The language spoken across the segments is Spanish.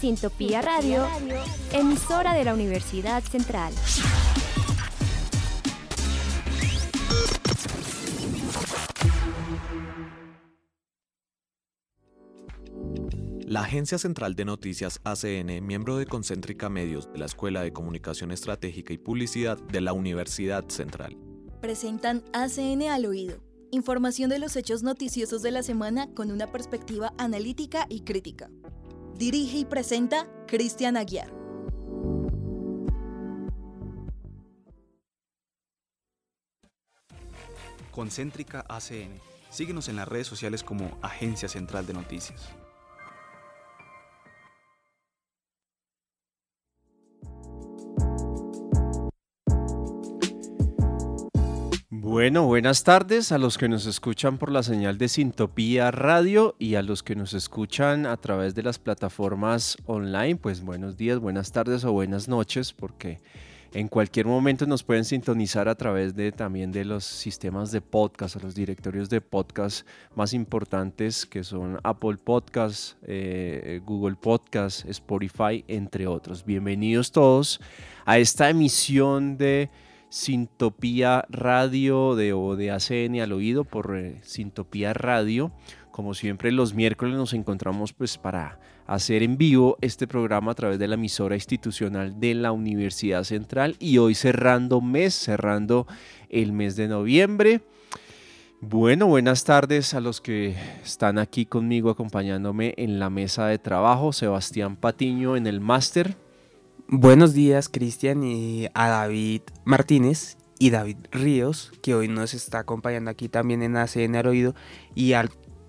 Sintopía Radio, emisora de la Universidad Central. La Agencia Central de Noticias ACN, miembro de Concéntrica Medios de la Escuela de Comunicación Estratégica y Publicidad de la Universidad Central, presentan ACN al oído. Información de los hechos noticiosos de la semana con una perspectiva analítica y crítica. Dirige y presenta Cristian Aguiar. Concéntrica ACN. Síguenos en las redes sociales como Agencia Central de Noticias. Bueno, buenas tardes a los que nos escuchan por la señal de Sintopía Radio y a los que nos escuchan a través de las plataformas online. Pues buenos días, buenas tardes o buenas noches, porque en cualquier momento nos pueden sintonizar a través de también de los sistemas de podcast, a los directorios de podcast más importantes que son Apple Podcasts, eh, Google Podcasts, Spotify, entre otros. Bienvenidos todos a esta emisión de Sintopía Radio de, o de ACN al oído por eh, Sintopía Radio. Como siempre los miércoles nos encontramos pues para hacer en vivo este programa a través de la emisora institucional de la Universidad Central y hoy cerrando mes, cerrando el mes de noviembre. Bueno, buenas tardes a los que están aquí conmigo acompañándome en la mesa de trabajo. Sebastián Patiño en el máster. Buenos días, Cristian, y a David Martínez y David Ríos, que hoy nos está acompañando aquí también en ACN al oído, y,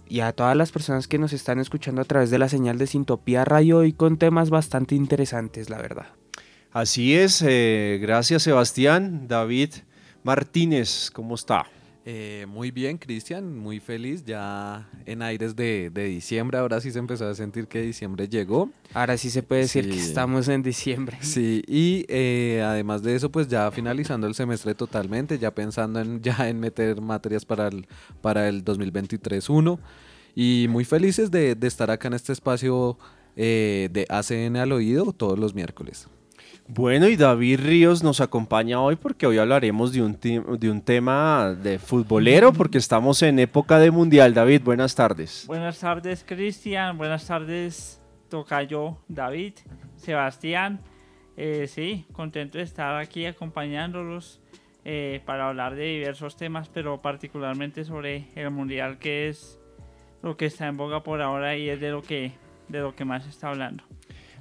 y a todas las personas que nos están escuchando a través de la señal de Sintopía Radio y con temas bastante interesantes, la verdad. Así es, eh, gracias Sebastián. David Martínez, ¿cómo está? Eh, muy bien, Cristian, muy feliz. Ya en aires de, diciembre, ahora sí se empezó a sentir que diciembre llegó. Ahora sí se puede decir que estamos en diciembre. Sí, y eh, además de eso, pues ya finalizando el semestre totalmente, ya pensando en ya en meter materias para el, para el 2023-1. Y muy felices de, estar acá en este espacio eh, de ACN al oído todos los miércoles. Bueno, y David Ríos nos acompaña hoy porque hoy hablaremos de un, de un tema de futbolero porque estamos en época de mundial. David, buenas tardes. Buenas tardes, Cristian. Buenas tardes, Tocayo, David, Sebastián. Eh, sí, contento de estar aquí acompañándolos eh, para hablar de diversos temas, pero particularmente sobre el mundial que es lo que está en boga por ahora y es de lo que, de lo que más se está hablando.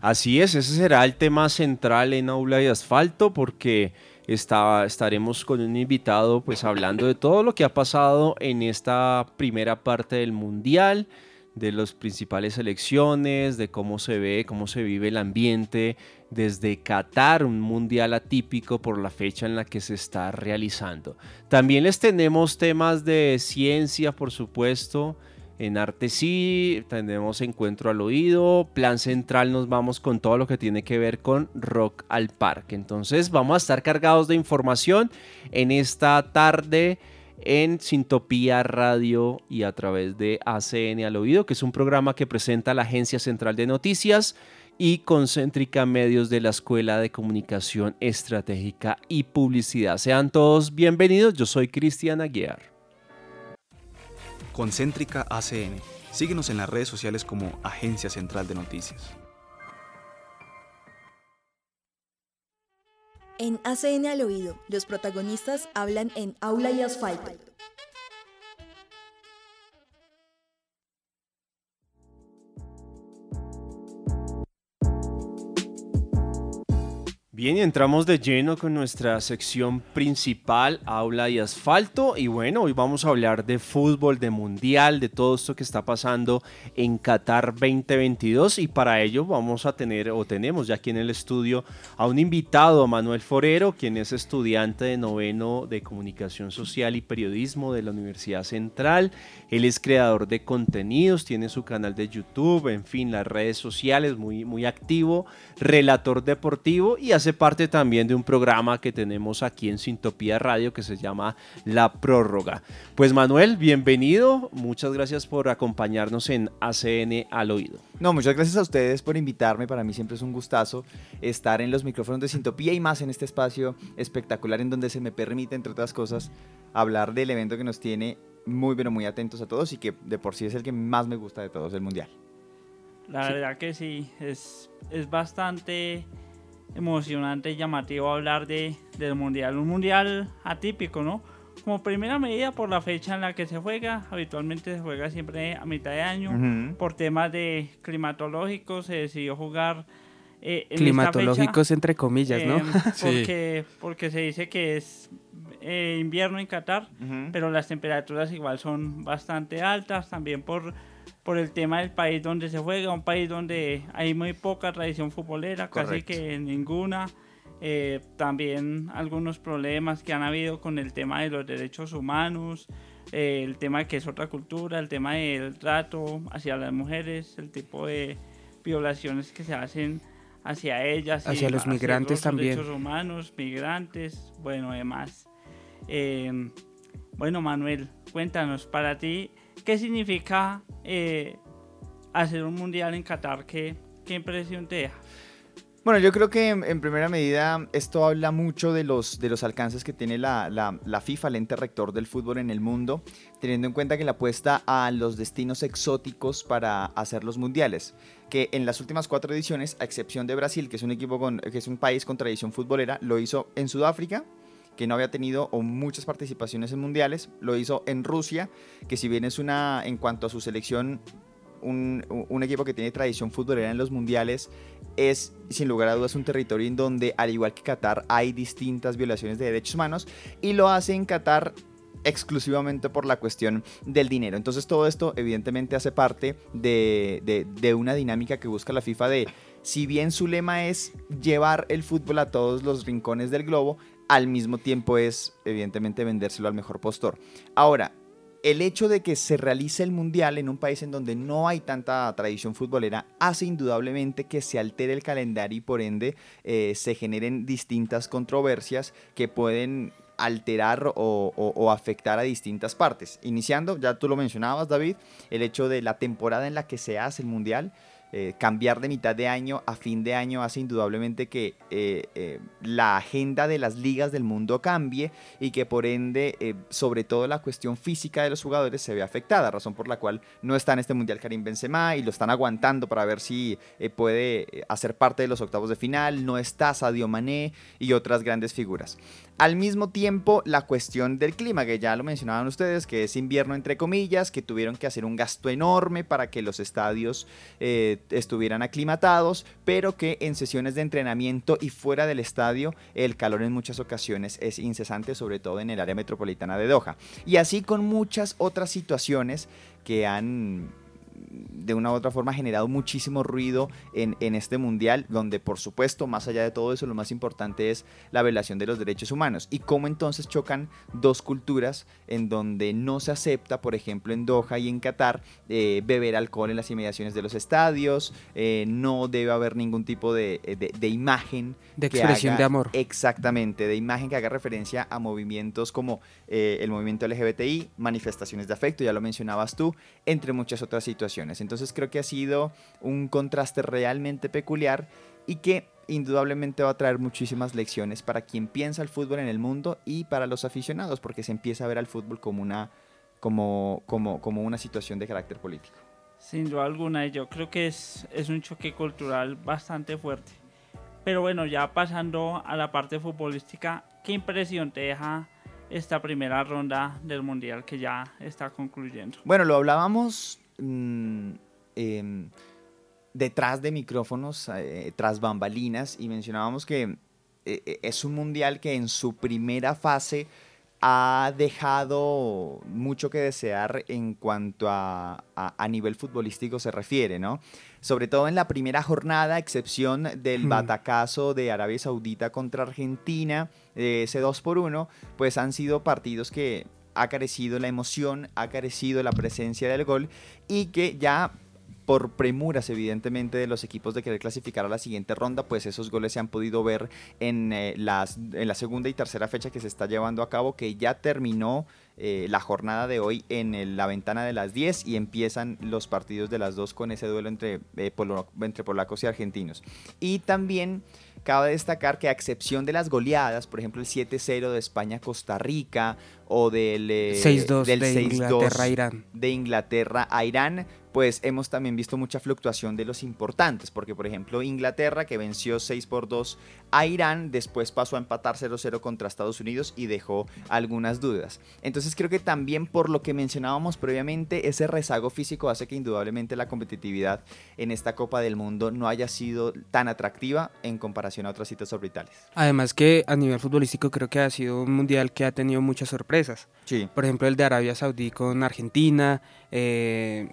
Así es, ese será el tema central en Aula y Asfalto porque estaremos con un invitado pues hablando de todo lo que ha pasado en esta primera parte del Mundial, de las principales elecciones, de cómo se ve, cómo se vive el ambiente desde Qatar, un mundial atípico por la fecha en la que se está realizando. También les tenemos temas de ciencia, por supuesto, en arte sí, tenemos encuentro al oído, plan central nos vamos con todo lo que tiene que ver con rock al parque. Entonces vamos a estar cargados de información en esta tarde en Sintopía Radio y a través de ACN al oído, que es un programa que presenta la Agencia Central de Noticias y Concéntrica Medios de la Escuela de Comunicación Estratégica y Publicidad. Sean todos bienvenidos, yo soy Cristian Aguiar. Concéntrica ACN. Síguenos en las redes sociales como Agencia Central de Noticias. En ACN al oído, los protagonistas hablan en aula y asfalto. Bien, entramos de lleno con nuestra sección principal, aula y asfalto. Y bueno, hoy vamos a hablar de fútbol, de mundial, de todo esto que está pasando en Qatar 2022. Y para ello vamos a tener, o tenemos ya aquí en el estudio, a un invitado, a Manuel Forero, quien es estudiante de noveno de comunicación social y periodismo de la Universidad Central. Él es creador de contenidos, tiene su canal de YouTube, en fin, las redes sociales, muy, muy activo, relator deportivo y hace hace parte también de un programa que tenemos aquí en Sintopía Radio que se llama La Prórroga. Pues Manuel, bienvenido. Muchas gracias por acompañarnos en ACN al oído. No, muchas gracias a ustedes por invitarme. Para mí siempre es un gustazo estar en los micrófonos de Sintopía y más en este espacio espectacular en donde se me permite, entre otras cosas, hablar del evento que nos tiene muy, pero muy atentos a todos y que de por sí es el que más me gusta de todos, el Mundial. La verdad que sí, es, es bastante emocionante y llamativo hablar de, del Mundial. Un Mundial atípico, ¿no? Como primera medida por la fecha en la que se juega, habitualmente se juega siempre a mitad de año. Por temas de climatológicos se decidió jugar eh, en climatológicos entre comillas, ¿no? Em, porque, porque se dice que es eh, invierno en Qatar, pero las temperaturas igual son bastante altas, también por por el tema del país donde se juega, un país donde hay muy poca tradición futbolera, casi que ninguna. Eh, también algunos problemas que han habido con el tema de los derechos humanos, eh, el tema de que es otra cultura, el tema del trato hacia las mujeres, el tipo de violaciones que se hacen hacia ellas. Hacia los migrantes también. Derechos humanos, migrantes, bueno, además. Eh, bueno, Manuel, cuéntanos, para ti, ¿Qué significa eh, hacer un mundial en Qatar? ¿Qué, ¿Qué, impresión te deja? Bueno, yo creo que en, primera medida esto habla mucho de los, de los alcances que tiene la, la, la, FIFA, el ente rector del fútbol en el mundo, teniendo en cuenta que la apuesta a los destinos exóticos para hacer los mundiales, que en las últimas cuatro ediciones, a excepción de Brasil, que es un, equipo con, que es un país con tradición futbolera, lo hizo en Sudáfrica, que no había tenido o muchas participaciones en mundiales. Lo hizo en Rusia, que si bien es una, en cuanto a su selección, un, equipo que tiene tradición futbolera en los mundiales, es sin lugar a dudas un territorio en donde, al igual que Qatar, hay distintas violaciones de derechos humanos y lo hace en Qatar exclusivamente por la cuestión del dinero. Entonces todo esto evidentemente hace parte de, de, de una dinámica que busca la FIFA de, si bien su lema es llevar el fútbol a todos los rincones del globo, al mismo tiempo es evidentemente vendérselo al mejor postor. Ahora, el hecho de que se realice el mundial en un país en donde no hay tanta tradición futbolera hace indudablemente que se altere el calendario y por ende eh, se generen distintas controversias que pueden alterar o, o, afectar a distintas partes. Iniciando, ya tú lo mencionabas David, el hecho de la temporada en la que se hace el mundial. Eh, cambiar de mitad de año a fin de año hace indudablemente que eh, eh, la agenda de las ligas del mundo cambie y que por ende, sobre todo la cuestión física de los jugadores se ve afectada, razón por la cual no está en este Mundial Karim Benzema y lo están aguantando para ver si puede hacer parte de los octavos de final, no está Sadio Mané y otras grandes figuras. Al mismo tiempo, la cuestión del clima, que ya lo mencionaban ustedes, que es invierno entre comillas, que tuvieron que hacer un gasto enorme para que los estadios eh, estuvieran aclimatados, pero que en sesiones de entrenamiento y fuera del estadio el calor en muchas ocasiones es incesante, sobre todo en el área metropolitana de Doha. Y así con muchas otras situaciones que han de una u otra forma generado muchísimo ruido en, este mundial, donde por supuesto, más allá de todo eso, lo más importante es la violación de los derechos humanos y cómo entonces chocan dos culturas en donde no se acepta, por ejemplo, en Doha y en Qatar, eh, beber alcohol en las inmediaciones de los estadios, eh, no debe haber ningún tipo de, de, imagen. De expresión de amor. Exactamente, de imagen que haga referencia a movimientos como eh, el movimiento LGBTI, manifestaciones de afecto, ya lo mencionabas tú, entre muchas otras situaciones. Entonces creo que ha sido un contraste realmente peculiar y que indudablemente va a traer muchísimas lecciones para quien piensa el fútbol en el mundo y para los aficionados, porque se empieza a ver al fútbol como una, como, como, como una situación de carácter político. Sin duda alguna, yo creo que es, es un choque cultural bastante fuerte. Pero bueno, ya pasando a la parte futbolística, ¿qué impresión te deja esta primera ronda del Mundial que ya está concluyendo? Bueno, lo hablábamos Mm, em, detrás de micrófonos, eh, tras bambalinas, y mencionábamos que eh, eh, es un mundial que en su primera fase ha dejado mucho que desear en cuanto a, a, nivel futbolístico se refiere, ¿no? Sobre todo en la primera jornada, excepción del hmm. batacazo de Arabia Saudita contra Argentina, ese 2 por 1, pues han sido partidos que ha carecido la emoción, ha carecido la presencia del gol y que ya por premuras evidentemente de los equipos de querer clasificar a la siguiente ronda, pues esos goles se han podido ver en, eh, la segunda y tercera fecha que se está llevando a cabo, que ya terminó eh, la jornada de hoy en la ventana de las 10 y empiezan los partidos de las dos con ese duelo entre, eh, entre polacos y argentinos. Y también cabe destacar que a excepción de las goleadas, por ejemplo el 7-0 de España-Costa Rica o del, 6-2 eh, de Inglaterra-Irán. De Inglaterra a Irán, pues hemos también visto mucha fluctuación de los importantes, porque por ejemplo Inglaterra que venció 6 por 2 a Irán, después pasó a empatar 0-0 contra Estados Unidos y dejó algunas dudas. Entonces creo que también por lo que mencionábamos previamente, ese rezago físico hace que indudablemente la competitividad en esta Copa del Mundo no haya sido tan atractiva en comparación a otras citas orbitales. Además que a nivel futbolístico creo que ha sido un mundial que ha tenido muchas sorpresas. Sí. Por ejemplo el de Arabia Saudí con Argentina, eh,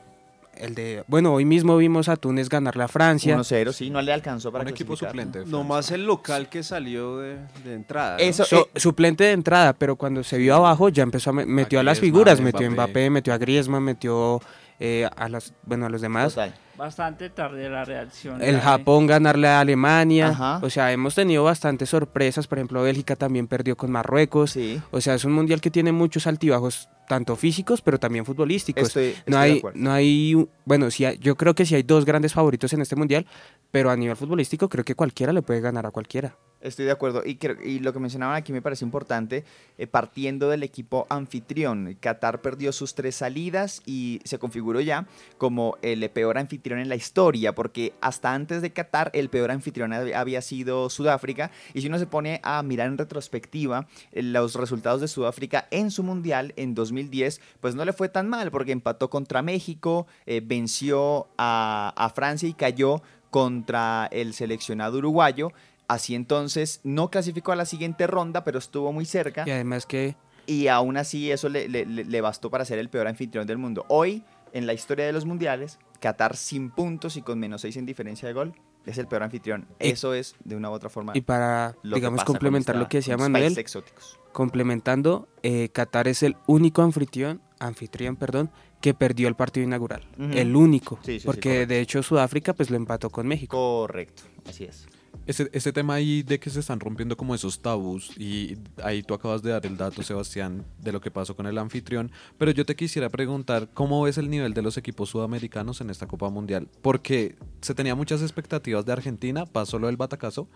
el de, bueno, hoy mismo vimos a Túnez ganar la Francia. 1-0, sí, no le alcanzó para un equipo suplente. Nomás el local que salió de, entrada. Eso, eh, suplente de entrada, pero cuando se vio abajo ya empezó a metió a, las figuras, metió a Mbappé, metió a Griezmann, metió eh, a las, bueno, a los demás. Bastante tarde la reacción. El Japón ganarle a Alemania. O sea, hemos tenido bastantes sorpresas. Por ejemplo, Bélgica también perdió con Marruecos. O sea, es un mundial que tiene muchos altibajos, tanto físicos, pero también futbolísticos. no hay, no hay, bueno, sí yo creo que sí hay dos grandes favoritos en este mundial, pero a nivel futbolístico creo que cualquiera le puede ganar a cualquiera. Estoy de acuerdo. Y, y lo que mencionaban aquí me parece importante, eh, partiendo del equipo anfitrión. Qatar perdió sus tres salidas y se configuró ya como el peor anfitrión en la historia, porque hasta antes de Qatar el peor anfitrión había sido Sudáfrica. Y si uno se pone a mirar en retrospectiva eh, los resultados de Sudáfrica en su mundial en 2010, pues no le fue tan mal, porque empató contra México, eh, venció a Francia y cayó contra el seleccionado uruguayo. Así entonces no clasificó a la siguiente ronda, pero estuvo muy cerca. Y además que... Y aún así eso le, bastó para ser el peor anfitrión del mundo. Hoy, en la historia de los mundiales, Qatar sin puntos y con menos seis en diferencia de gol, es el peor anfitrión. Eso es, de una u otra forma. Y para, digamos, complementar lo que decía Manuel, complementando, eh, Qatar es el único anfitrión, anfitrión, perdón, que perdió el partido inaugural. El único. porque de hecho Sudáfrica pues lo empató con México. Correcto, así es ese, tema ahí de que se están rompiendo como esos tabús y ahí tú acabas de dar el dato, Sebastián, de lo que pasó con el anfitrión, pero yo te quisiera preguntar cómo ves el nivel de los equipos sudamericanos en esta Copa Mundial, porque se tenía muchas expectativas de Argentina, pasó lo del batacazo,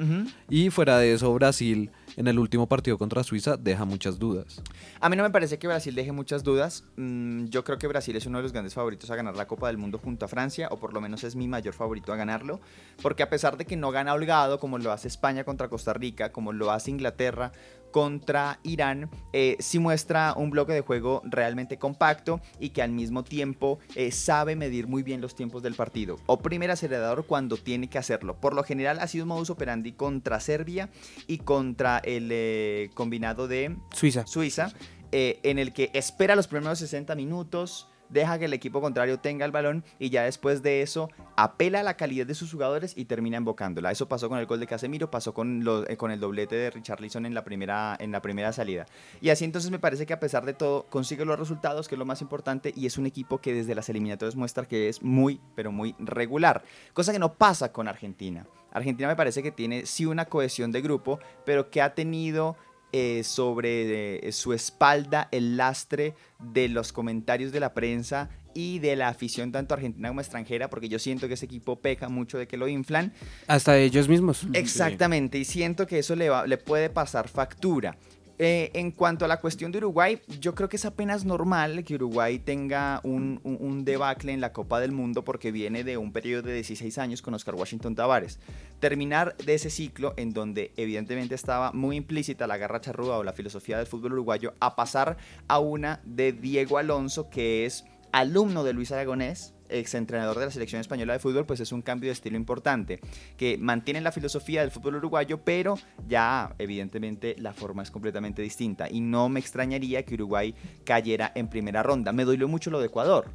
y fuera de eso Brasil en el último partido contra Suiza deja muchas dudas. A mí no me parece que Brasil deje muchas dudas, mm, yo creo que Brasil es uno de los grandes favoritos a ganar la Copa del Mundo junto a Francia, o por lo menos es mi mayor favorito a ganarlo, porque a pesar de que no gana holgado, como lo hace España contra Costa Rica, como lo hace Inglaterra contra Irán, eh, sí muestra un bloque de juego realmente compacto y que al mismo tiempo eh, sabe medir muy bien los tiempos del partido. O primer acelerador cuando tiene que hacerlo. Por lo general ha sido un modus operandi contra Serbia y contra el eh, combinado de Suiza. Suiza en el que espera los primeros 60 minutos deja que el equipo contrario tenga el balón y ya después de eso apela a la calidad de sus jugadores y termina invocándola. Eso pasó con el gol de Casemiro, pasó con, eh, con el doblete de Richarlison en la, primera, en la primera salida. Y así entonces me parece que a pesar de todo consigue los resultados, que es lo más importante, y es un equipo que desde las eliminatorias muestra que es muy, pero muy regular. Cosa que no pasa con Argentina. Argentina me parece que tiene sí una cohesión de grupo, pero que ha tenido eh, sobre eh, su espalda el lastre de los comentarios de la prensa y de la afición tanto argentina como extranjera, porque yo siento que ese equipo peca mucho de que lo inflan. Hasta ellos mismos. Exactamente, y siento que eso le, va, le puede pasar factura. Eh, en cuanto a la cuestión de Uruguay, yo creo que es apenas normal que Uruguay tenga un, debacle en la Copa del Mundo porque viene de un periodo de 16 años con Oscar Washington Tavares. Terminar de ese ciclo en donde evidentemente estaba muy implícita la garra charrúa o la filosofía del fútbol uruguayo a pasar a una de Diego Alonso que es alumno de Luis Aragonés, exentrenador de la selección española de fútbol, pues es un cambio de estilo importante, que mantiene la filosofía del fútbol uruguayo, pero ya evidentemente la forma es completamente distinta. Y no me extrañaría que Uruguay cayera en primera ronda. Me dolió mucho lo de Ecuador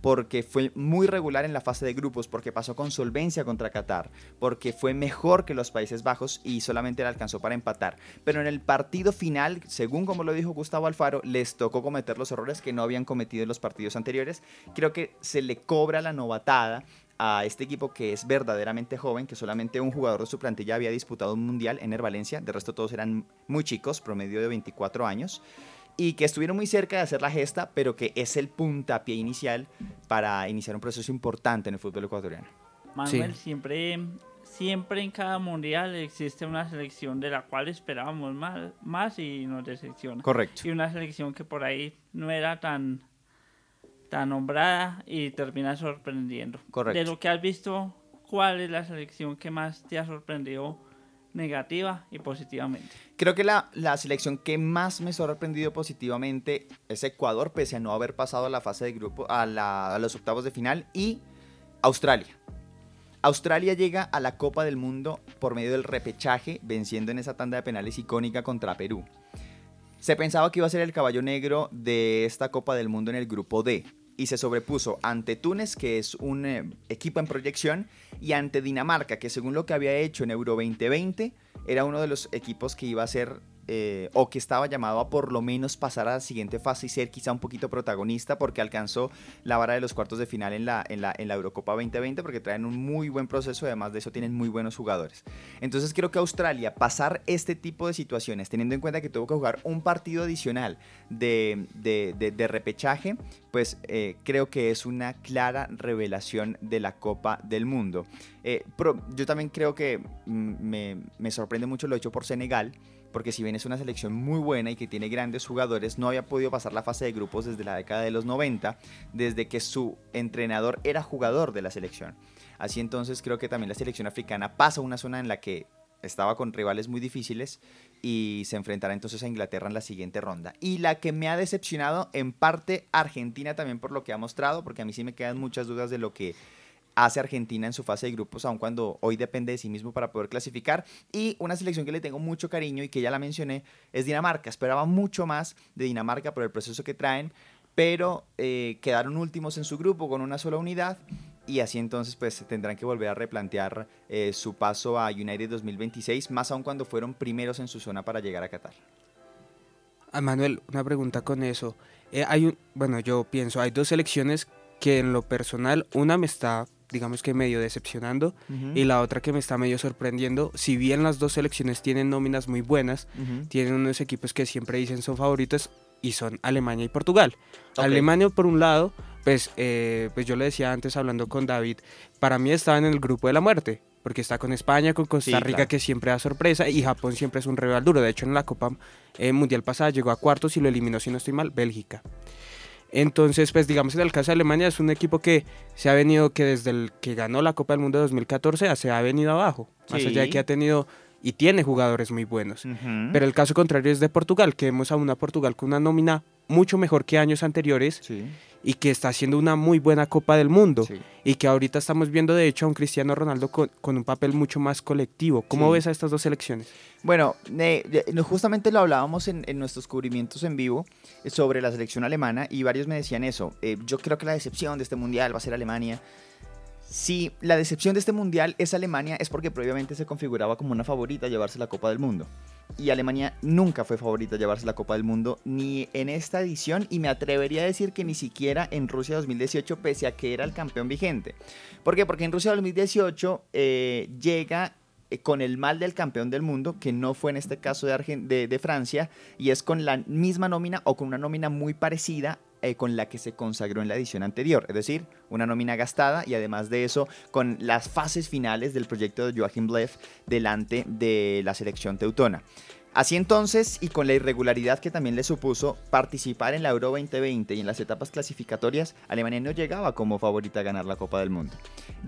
porque fue muy regular en la fase de grupos, porque pasó con solvencia contra Qatar, porque fue mejor que los Países Bajos y solamente le alcanzó para empatar. Pero en el partido final, según como lo dijo Gustavo Alfaro, les tocó cometer los errores que no habían cometido en los partidos anteriores. Creo que se le cobra la novatada a este equipo que es verdaderamente joven, que solamente un jugador de su plantilla había disputado un mundial, en Valencia, de resto todos eran muy chicos, promedio de 24 años, y que estuvieron muy cerca de hacer la gesta, pero que es el puntapié inicial para iniciar un proceso importante en el fútbol ecuatoriano. Manuel, siempre, siempre en cada mundial existe una selección de la cual esperábamos más, más y nos decepciona. Correcto. Y una selección que por ahí no era tan tan nombrada y termina sorprendiendo. Correcto. De lo que has visto, ¿cuál es la selección que más te ha sorprendido negativa y positivamente? Creo que la, la selección que más me sorprendido positivamente es Ecuador, pese a no haber pasado a la fase de grupo, a, la- a los octavos de final, y Australia. Australia llega a la Copa del Mundo por medio del repechaje, venciendo en esa tanda de penales icónica contra Perú. Se pensaba que iba a ser el caballo negro de esta Copa del Mundo en el grupo D y se sobrepuso ante Túnez, que es un eh, equipo en proyección, y ante Dinamarca, que según lo que había hecho en Euro 2020, era uno de los equipos que iba a ser eh, o que estaba llamado a por lo menos pasar a la siguiente fase y ser quizá un poquito protagonista porque alcanzó la vara de los cuartos de final en la, en la, en la Eurocopa 2020 porque traen un muy buen proceso y además de eso tienen muy buenos jugadores. Entonces creo que Australia pasar este tipo de situaciones teniendo en cuenta que tuvo que jugar un partido adicional de, de, repechaje, pues eh, creo que es una clara revelación de la Copa del Mundo. Eh, pro- yo también creo que mm, me, me sorprende mucho lo hecho por Senegal, porque si bien es una selección muy buena y que tiene grandes jugadores, no había podido pasar la fase de grupos desde la década de los 90, desde que su entrenador era jugador de la selección. Así entonces creo que también la selección africana pasa a una zona en la que estaba con rivales muy difíciles y se enfrentará entonces a Inglaterra en la siguiente ronda. Y la que me ha decepcionado en parte Argentina también por lo que ha mostrado, porque a mí sí me quedan muchas dudas de lo que hace Argentina en su fase de grupos, aun cuando hoy depende de sí mismo para poder clasificar. Y una selección que le tengo mucho cariño y que ya la mencioné es Dinamarca. Esperaba mucho más de Dinamarca por el proceso que traen, pero eh, quedaron últimos en su grupo con una sola unidad. Y así entonces pues tendrán que volver a replantear eh, su paso a United 2026, más aún cuando fueron primeros en su zona para llegar a Qatar. Ah, Manuel, una pregunta con eso. Eh, hay un, bueno, yo pienso, hay dos selecciones que en lo personal, una me está, digamos que medio decepcionando y la otra que me está medio sorprendiendo. Si bien las dos selecciones tienen nóminas muy buenas, tienen unos equipos que siempre dicen son favoritos y son Alemania y Portugal. Alemania por un lado, pues, eh, pues yo le decía antes hablando con David, para mí estaba en el grupo de la muerte, porque está con España, con Costa Sí, Rica claro. que siempre da sorpresa y Japón siempre es un rival duro. De hecho en la Copa eh, Mundial pasada llegó a cuartos y lo eliminó, si no estoy mal, Bélgica. Entonces, pues digamos en el caso de Alemania es un equipo que se ha venido, que desde el que ganó la Copa del Mundo de 2014 se ha venido abajo. Más allá de que ha tenido y tiene jugadores muy buenos. Pero el caso contrario es de Portugal, que vemos a una Portugal con una nómina mucho mejor que años anteriores Sí, y que está haciendo una muy buena Copa del Mundo. sí. Y que ahorita estamos viendo, de hecho, a un Cristiano Ronaldo con, con un papel mucho más colectivo. ¿Cómo Sí. ves a estas dos selecciones? Bueno, eh, no, justamente lo hablábamos en, en nuestros cubrimientos en vivo eh, sobre la selección alemana y varios me decían eso. Eh, yo creo que la decepción de este mundial va a ser Alemania. Si la decepción de este mundial es Alemania es porque previamente se configuraba como una favorita a llevarse la Copa del Mundo. Y Alemania nunca fue favorita a llevarse la Copa del Mundo ni en esta edición y me atrevería a decir que ni siquiera en Rusia 2018 pese a que era el campeón vigente. ¿Por qué? Porque en Rusia 2018 eh, llega eh, con el mal del campeón del mundo, que no fue en este caso de, de Francia, y es con la misma nómina o con una nómina muy parecida eh, con la que se consagró en la edición anterior, es decir, una nómina gastada y además de eso con las fases finales del proyecto de Joachim Lev delante de la selección teutona. Así entonces, y con la irregularidad que también le supuso participar en la Euro 2020 y en las etapas clasificatorias, Alemania no llegaba como favorita a ganar la Copa del Mundo.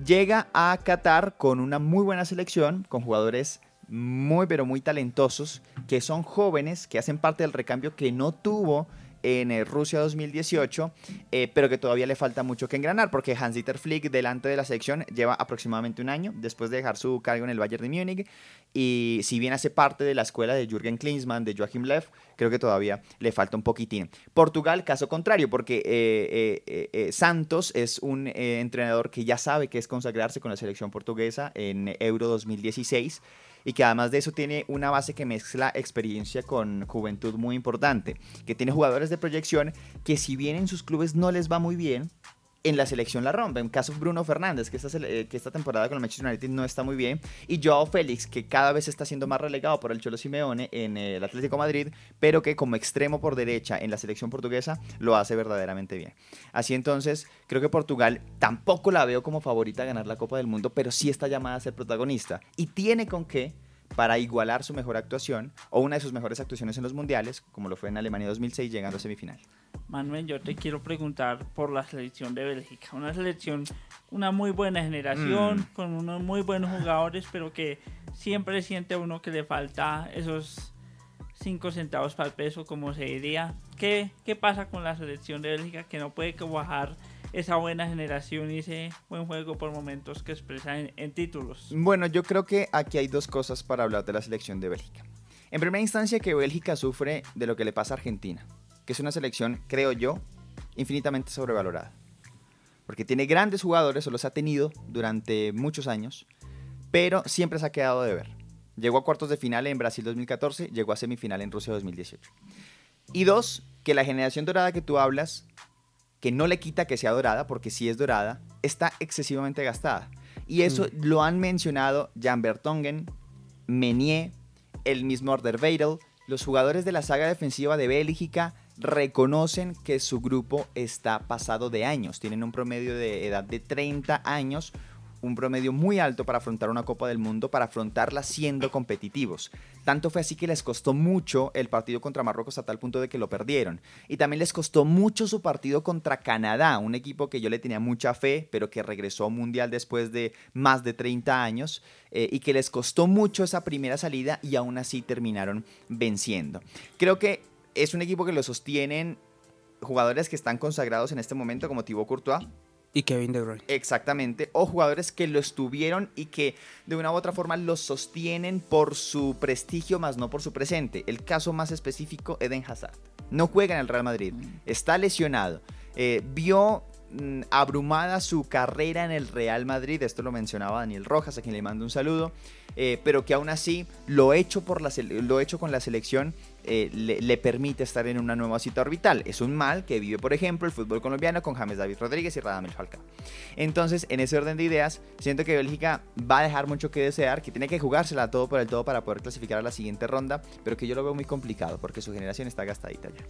Llega a Qatar con una muy buena selección, con jugadores muy pero muy talentosos, que son jóvenes, que hacen parte del recambio que no tuvo en eh, Rusia 2018, eh, pero que todavía le falta mucho que engranar, porque Hans-Dieter Flick delante de la selección lleva aproximadamente un año después de dejar su cargo en el Bayern de Múnich, y si bien hace parte de la escuela de Jürgen Klinsmann, de Joachim Löw, creo que todavía le falta un poquitín. Portugal, caso contrario, porque eh, Santos es un entrenador que ya sabe que es consagrarse con la selección portuguesa en Euro 2016 y que además de eso tiene una base que mezcla experiencia con juventud muy importante, que tiene jugadores de proyección que si bien en sus clubes no les va muy bien, en la selección la rompe. En caso Bruno Fernández, que esta, eh, que esta temporada con el Manchester United no está muy bien, y Joao Félix, que cada vez está siendo más relegado por el Cholo Simeone en eh, el Atlético de Madrid, pero que como extremo por derecha en la selección portuguesa lo hace verdaderamente bien. Así entonces, creo que Portugal tampoco la veo como favorita a ganar la Copa del Mundo, pero sí está llamada a ser protagonista y tiene con qué para igualar su mejor actuación o una de sus mejores actuaciones en los mundiales, como lo fue en Alemania 2006, llegando a semifinal. Manuel, yo te quiero preguntar por la selección de Bélgica. Una selección, una muy buena generación, Mm. con unos muy buenos jugadores, pero que siempre siente uno que le falta esos 5 centavos para el peso, como se diría. ¿Qué, ¿Qué pasa con la selección de Bélgica que no puede bajar esa buena generación y ese buen juego por momentos que expresa en, en títulos? Bueno, yo creo que aquí hay dos cosas para hablar de la selección de Bélgica. En primera instancia, que Bélgica sufre de lo que le pasa a Argentina, que es una selección, creo yo, infinitamente sobrevalorada. Porque tiene grandes jugadores, o los ha tenido durante muchos años, pero siempre se ha quedado de ver. Llegó a cuartos de final en Brasil 2014, llegó a semifinal en Rusia 2018. Y dos, que la generación dorada que tú hablas, que no le quita que sea dorada, porque sí es dorada, está excesivamente gastada. Y eso lo han mencionado Jan Vertonghen, Menier, el mismo Alderweireld, los jugadores de la saga defensiva de Bélgica reconocen que su grupo está pasado de años. Tienen un promedio de edad de 30 años, un promedio muy alto para afrontar una Copa del Mundo, para afrontarla siendo competitivos. Tanto fue así que les costó mucho el partido contra Marruecos a tal punto de que lo perdieron. Y también les costó mucho su partido contra Canadá, un equipo que yo le tenía mucha fe, pero que regresó a un mundial después de más de 30 años eh, y que les costó mucho esa primera salida y aún así terminaron venciendo. Creo que es un equipo que lo sostienen jugadores que están consagrados en este momento como Thibaut Courtois, Y Kevin De Bruyne. Exactamente, o jugadores que lo estuvieron y que de una u otra forma lo sostienen por su prestigio más no por su presente. El caso más específico, Eden Hazard. No juega en el Real Madrid, está lesionado. Eh, vio mm, abrumada su carrera en el Real Madrid, esto lo mencionaba Daniel Rojas, a quien le mando un saludo, eh, pero que aún así lo hecho, por la lo hecho con la selección eh, le, permite estar en una nueva cita orbital. Es un mal que vive, por ejemplo, el fútbol colombiano con James David Rodríguez y Radamel Falcao. Entonces, en ese orden de ideas, siento que Bélgica va a dejar mucho que desear, que tiene que jugársela todo por el todo para poder clasificar a la siguiente ronda, pero que yo lo veo muy complicado porque su generación está gastadita ya.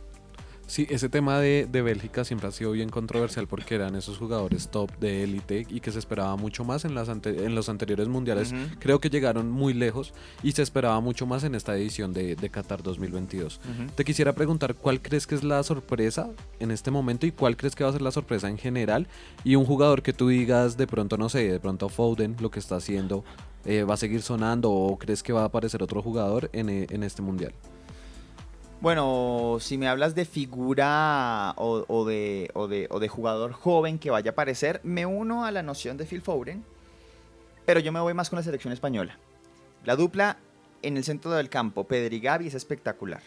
Sí, ese tema de, de Bélgica siempre ha sido bien controversial porque eran esos jugadores top de élite y que se esperaba mucho más en, las ante- en los anteriores mundiales. Creo que llegaron muy lejos y se esperaba mucho más en esta edición de, de Qatar 2022. Ujú. Te quisiera preguntar cuál crees que es la sorpresa en este momento y cuál crees que va a ser la sorpresa en general y un jugador que tú digas de pronto, no sé, de pronto Foden, lo que está haciendo, eh, va a seguir sonando o crees que va a aparecer otro jugador en, eh, en este mundial. Bueno, si me hablas de figura o, de, jugador joven que vaya a aparecer, me uno a la noción de Phil Foden, pero yo me voy más con la selección española. La dupla en el centro del campo, Pedri Gavi, es espectacular.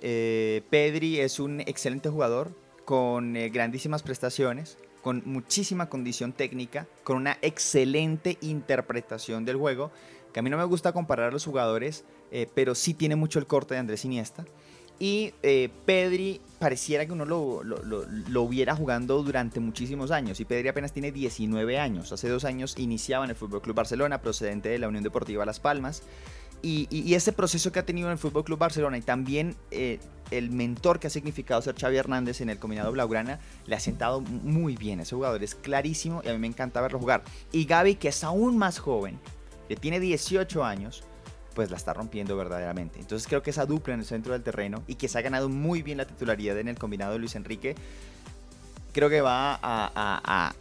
Eh, Pedri es un excelente jugador con eh, grandísimas prestaciones, con muchísima condición técnica, con una excelente interpretación del juego, que a mí no me gusta comparar a los jugadores, eh, pero sí tiene mucho el corte de Andrés Iniesta. Y eh, Pedri pareciera que uno lo, lo, lo- lo hubiera jugando durante muchísimos años. Y Pedri apenas tiene 19 años. Hace dos años iniciaba en el Fútbol Club Barcelona, procedente de la Unión Deportiva Las Palmas. Y, y- ese proceso que ha tenido en el Fútbol Club Barcelona y también eh, el mentor que ha significado ser Xavi Hernández en el combinado Blaugrana le ha sentado muy bien. Ese jugador es clarísimo y a mí me encanta verlo jugar. Y Gaby, que es aún más joven, que tiene 18 años, pues la está rompiendo verdaderamente. Entonces creo que esa dupla en el centro del terreno y que se ha ganado muy bien la titularidad en el combinado de Luis Enrique, creo que va a,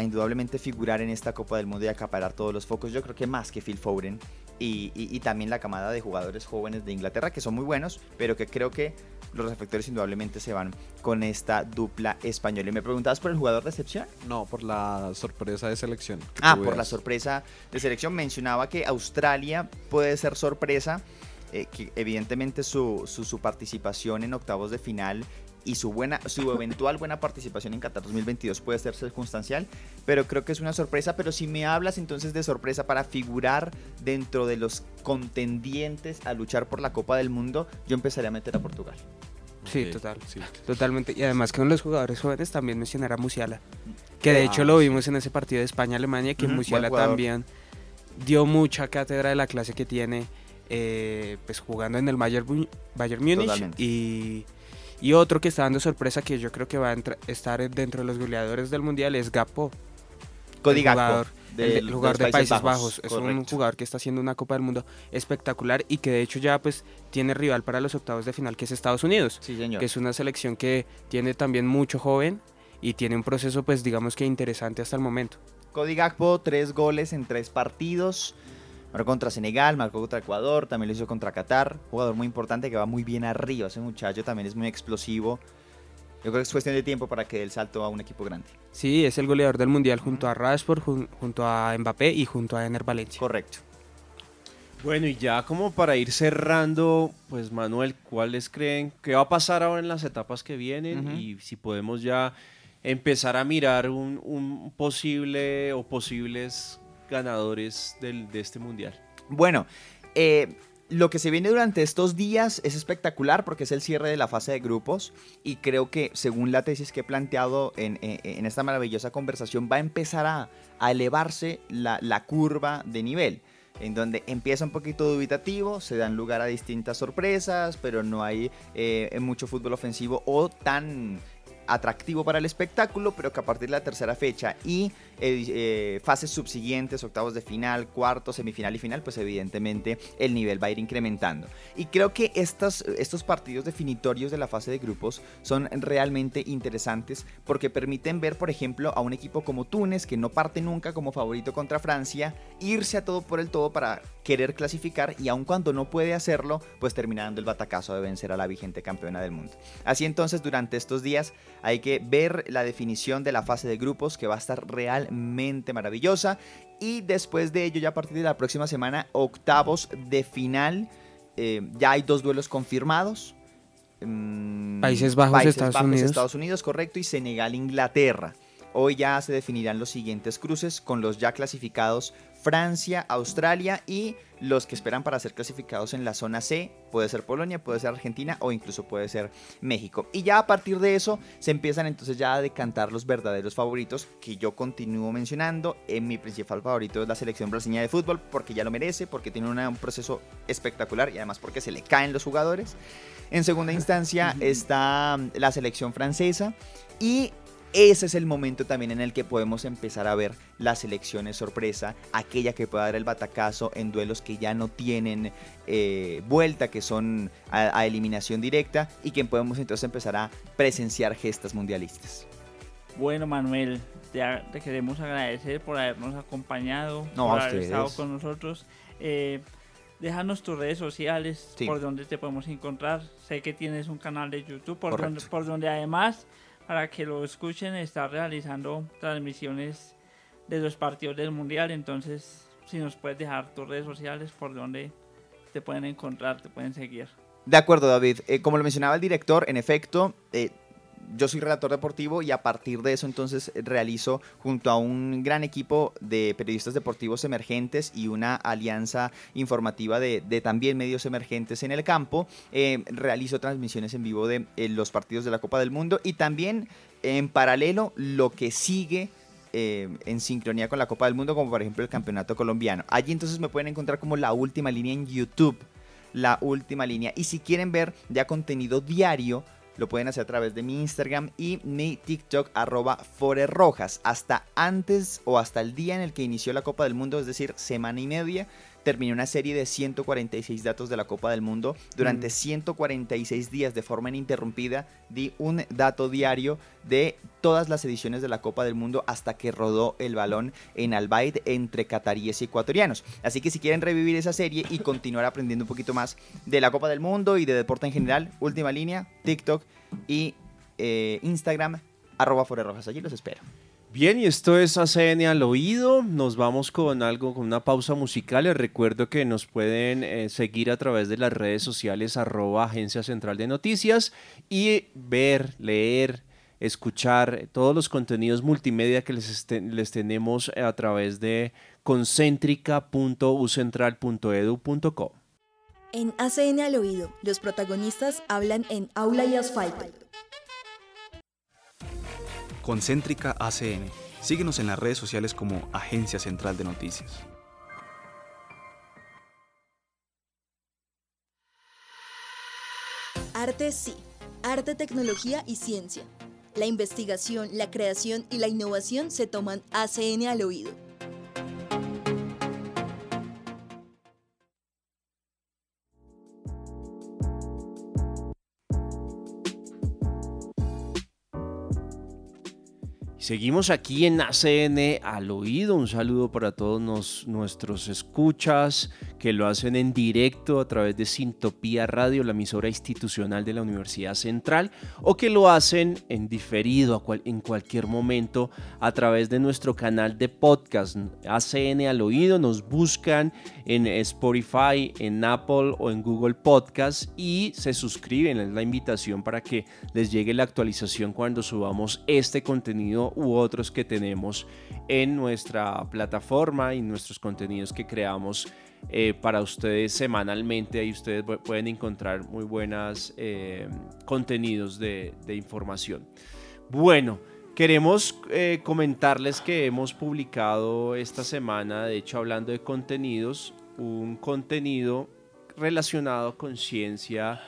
indudablemente figurar en esta Copa del Mundo y acaparar todos los focos. Yo creo que más que Phil Foden y, y- y también la camada de jugadores jóvenes de Inglaterra que son muy buenos, pero que creo que los reflectores indudablemente se van con esta dupla española. Y me preguntabas por el jugador de excepción. No, por la sorpresa de selección. Ah, por la sorpresa de selección. Mencionaba que Australia puede ser sorpresa, eh, que evidentemente su, su, su participación en octavos de final y su, buena, su eventual buena participación en Qatar 2022 puede ser circunstancial, pero creo que es una sorpresa. Pero si me hablas entonces de sorpresa para figurar dentro de los contendientes a luchar por la Copa del Mundo, yo empezaría a meter a Portugal. Sí, total. sí. Totalmente. Y además con los jugadores jóvenes también mencionar a Musiala. Que de Ah, hecho lo vimos en ese partido de España-Alemania, que Ujú, Musiala también dio mucha cátedra de la clase que tiene, eh, pues jugando en el Bayern, Bayern Múnich. Totalmente. Y, y otro que está dando sorpresa, que yo creo que va a estar dentro de los goleadores del Mundial, es Gapo. Cody el Gakpo, jugador, de el jugador de Países, Bajos. Es un correcto. jugador que está haciendo una Copa del Mundo espectacular y que de hecho ya pues tiene rival para los octavos de final, que es Estados Unidos Sí, señor. que es una selección que tiene también mucho joven y tiene un proceso pues digamos que interesante hasta el momento. Cody Gakpo, tres goles en tres partidos. Marcó contra Senegal, marcó contra Ecuador, también lo hizo contra Qatar. Jugador muy importante que va muy bien arriba. Ese muchacho también es muy explosivo. Yo creo que es cuestión de tiempo para que dé el salto a un equipo grande. Sí, es el goleador del mundial junto a Rashford, jun- junto a Mbappé y junto a Ener Valencia. Correcto. Bueno, y ya como para ir cerrando, pues Manuel, ¿cuáles creen que va a pasar ahora en las etapas que vienen? Y si podemos ya empezar a mirar un, un posible o posibles ganadores del- de este mundial. Bueno, eh, lo que se viene durante estos días es espectacular porque es el cierre de la fase de grupos y creo que según la tesis que he planteado en, en- en esta maravillosa conversación va a empezar a, a elevarse la, la curva de nivel. En donde empieza un poquito dubitativo, se dan lugar a distintas sorpresas, pero no hay eh, mucho fútbol ofensivo o tan atractivo para el espectáculo, pero que a partir de la tercera fecha y eh, fases subsiguientes, octavos de final, cuarto, semifinal y final, pues evidentemente el nivel va a ir incrementando. Y creo que estas, estos partidos definitorios de la fase de grupos son realmente interesantes porque permiten ver, por ejemplo, a un equipo como Túnez, que no parte nunca como favorito contra Francia, irse a todo por el todo para querer clasificar y aun cuando no puede hacerlo, pues termina dando el batacazo de vencer a la vigente campeona del mundo. Así entonces, durante estos días hay que ver la definición de la fase de grupos que va a estar realmente maravillosa. Y después de ello, ya a partir de la próxima semana, octavos de final. Eh, ya hay dos duelos confirmados. Mm, Países Bajos, Estados Unidos. Estados Unidos, correcto, y Senegal, Inglaterra. Hoy ya se definirán los siguientes cruces con los ya clasificados Francia, Australia y los que esperan para ser clasificados en la zona C. Puede ser Polonia, puede ser Argentina o incluso puede ser México. Y ya a partir de eso se empiezan entonces ya a decantar los verdaderos favoritos que yo continúo mencionando. En mi principal favorito es la selección brasileña de fútbol porque ya lo merece, porque tiene una- un proceso espectacular y además porque se le caen los jugadores. En segunda instancia está la selección francesa y ese es el momento también en el que podemos empezar a ver las selecciones sorpresa, aquella que pueda dar el batacazo en duelos que ya no tienen eh, vuelta, que son a, a eliminación directa y que podemos entonces empezar a presenciar gestas mundialistas. Bueno, Manuel, te, queremos agradecer por habernos acompañado, No, por haber estado con nosotros. Eh, déjanos tus redes sociales, Sí. por donde te podemos encontrar. Sé que tienes un canal de YouTube, por, Correcto. donde, por donde además, para que lo escuchen, está realizando transmisiones de los partidos del Mundial. Entonces, si nos puedes dejar tus redes sociales, por donde te pueden encontrar, te pueden seguir. De acuerdo, David. Eh, como lo mencionaba el director, en efecto, eh, yo soy relator deportivo y a partir de eso entonces realizo junto a un gran equipo de periodistas deportivos emergentes y una alianza informativa de, de también medios emergentes en el campo, eh, realizo transmisiones en vivo de eh, los partidos de la Copa del Mundo y también en paralelo lo que sigue eh, en sincronía con la Copa del Mundo, como por ejemplo el Campeonato Colombiano. Allí entonces me pueden encontrar como la última línea en YouTube. La última línea. Y si quieren ver ya contenido diario, lo pueden hacer a través de mi Instagram y mi TikTok arroba forerrojas. Hasta antes o hasta el día en el que inició la Copa del Mundo, es decir, semana y media, terminé una serie de 146 datos de la Copa del Mundo. Durante Mm. 146 días de forma ininterrumpida di un dato diario de todas las ediciones de la Copa del Mundo hasta que rodó el balón en Albaid entre cataríes y ecuatorianos. Así que si quieren revivir esa serie y continuar aprendiendo un poquito más de la Copa del Mundo y de deporte en general, última línea, TikTok y eh, Instagram, arroba. Allí los espero. Bien, y esto es ACN al oído. Nos vamos con algo, con una pausa musical. Les recuerdo que nos pueden eh, seguir a través de las redes sociales arroba Agencia Central de Noticias y ver, leer, escuchar todos los contenidos multimedia que les, este- les tenemos a través de concéntrica.ucentral.edu.co. En ACN al oído, los protagonistas hablan en aula y asfalto. Concéntrica ACN. Síguenos en las redes sociales como Agencia Central de Noticias. Arte sí, arte, tecnología y ciencia. La investigación, la creación y la innovación se toman ACN al oído. Seguimos aquí en ACN al oído. Un saludo para todos nuestros escuchas que lo hacen en directo a través de Sintopía Radio, la emisora institucional de la Universidad Central, o que lo hacen en diferido en cualquier momento a través de nuestro canal de podcast ACN al oído. Nos buscan en Spotify, en Apple o en Google Podcast y se suscriben. Es la invitación para que les llegue la actualización cuando subamos este contenido u otros que tenemos en nuestra plataforma y nuestros contenidos que creamos eh, para ustedes semanalmente. Ahí ustedes pueden encontrar muy buenos eh, contenidos de, información. Bueno, queremos eh, comentarles que hemos publicado esta semana, de hecho hablando de contenidos, un contenido relacionado con ciencia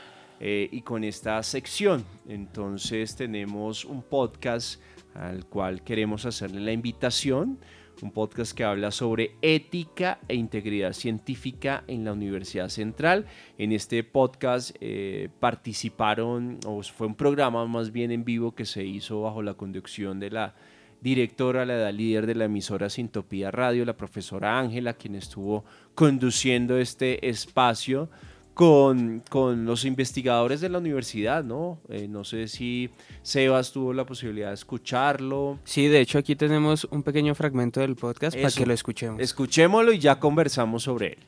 y con esta sección. Entonces tenemos un podcast al cual queremos hacerle la invitación, un podcast que habla sobre ética e integridad científica en la Universidad Central. En este podcast eh, participaron, o fue un programa más bien en vivo que se hizo bajo la conducción de la directora, la edad líder de la emisora Sintopía Radio, la profesora Ángela, quien estuvo conduciendo este espacio con, con, los investigadores de la universidad, ¿no? Eh, no sé si Sebas tuvo la posibilidad de escucharlo. Sí, de hecho aquí tenemos un pequeño fragmento del podcast para que lo escuchemos. Escuchémoslo y ya conversamos sobre él.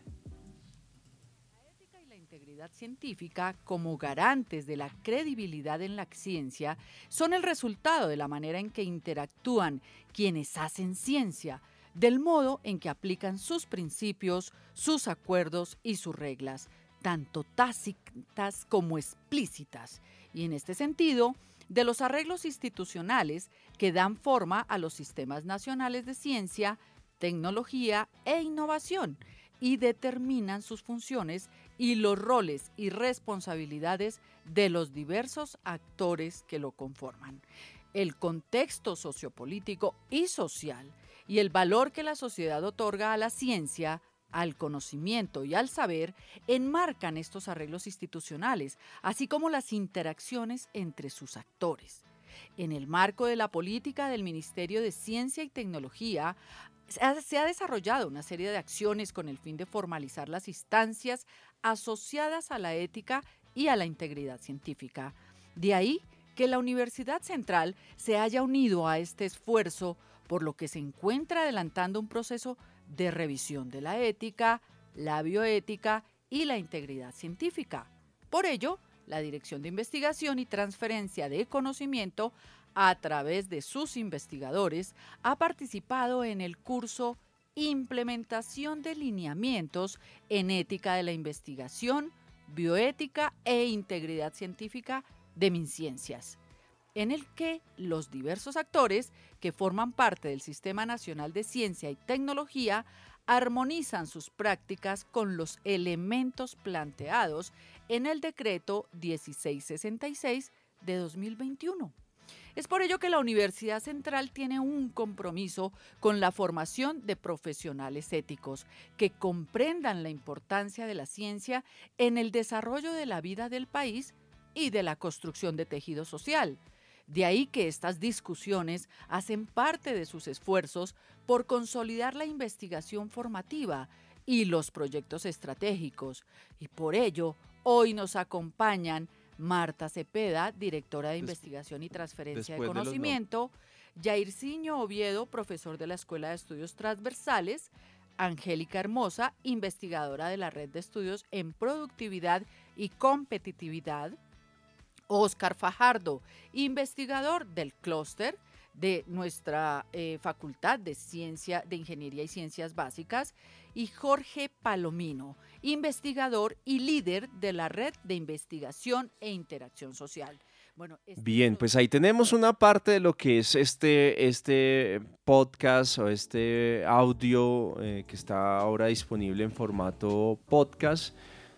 La ética y la integridad científica como garantes de la credibilidad en la ciencia son el resultado de la manera en que interactúan quienes hacen ciencia, del modo en que aplican sus principios, sus acuerdos y sus reglas tanto tácitas como explícitas, y en este sentido, de los arreglos institucionales que dan forma a los sistemas nacionales de ciencia, tecnología e innovación y determinan sus funciones y los roles y responsabilidades de los diversos actores que lo conforman. El contexto sociopolítico y social y el valor que la sociedad otorga a la ciencia al conocimiento y al saber enmarcan estos arreglos institucionales, así como las interacciones entre sus actores. En el marco de la política del Ministerio de Ciencia y Tecnología, se ha desarrollado una serie de acciones con el fin de formalizar las instancias asociadas a la ética y a la integridad científica. De ahí que la Universidad Central se haya unido a este esfuerzo, por lo que se encuentra adelantando un proceso de revisión de la ética, la bioética y la integridad científica. Por ello, la Dirección de Investigación y Transferencia de Conocimiento, a través de sus investigadores, ha participado en el curso Implementación de lineamientos en ética de la investigación, bioética e integridad científica de MinCiencias, en el que los diversos actores que forman parte del Sistema Nacional de Ciencia y Tecnología armonizan sus prácticas con los elementos planteados en el decreto 1666 de 2021. Es por ello que la Universidad Central tiene un compromiso con la formación de profesionales éticos que comprendan la importancia de la ciencia en el desarrollo de la vida del país y de la construcción de tejido social. De ahí que estas discusiones hacen parte de sus esfuerzos por consolidar la investigación formativa y los proyectos estratégicos. Y por ello, hoy nos acompañan Marta Cepeda, directora de Investigación y Transferencia de Conocimiento, Jairzinho Oviedo, profesor de la Escuela de Estudios Transversales, Angélica Hermosa, investigadora de la Red de Estudios en Productividad y Competitividad, Oscar Fajardo, investigador del clúster de nuestra eh, Facultad de Ciencia, de Ingeniería y Ciencias Básicas, y Jorge Palomino, investigador y líder de la Red de Investigación e Interacción Social. Bueno, Bien, pues ahí tenemos una parte de lo que es este, este podcast o este audio eh, que está ahora disponible en formato podcast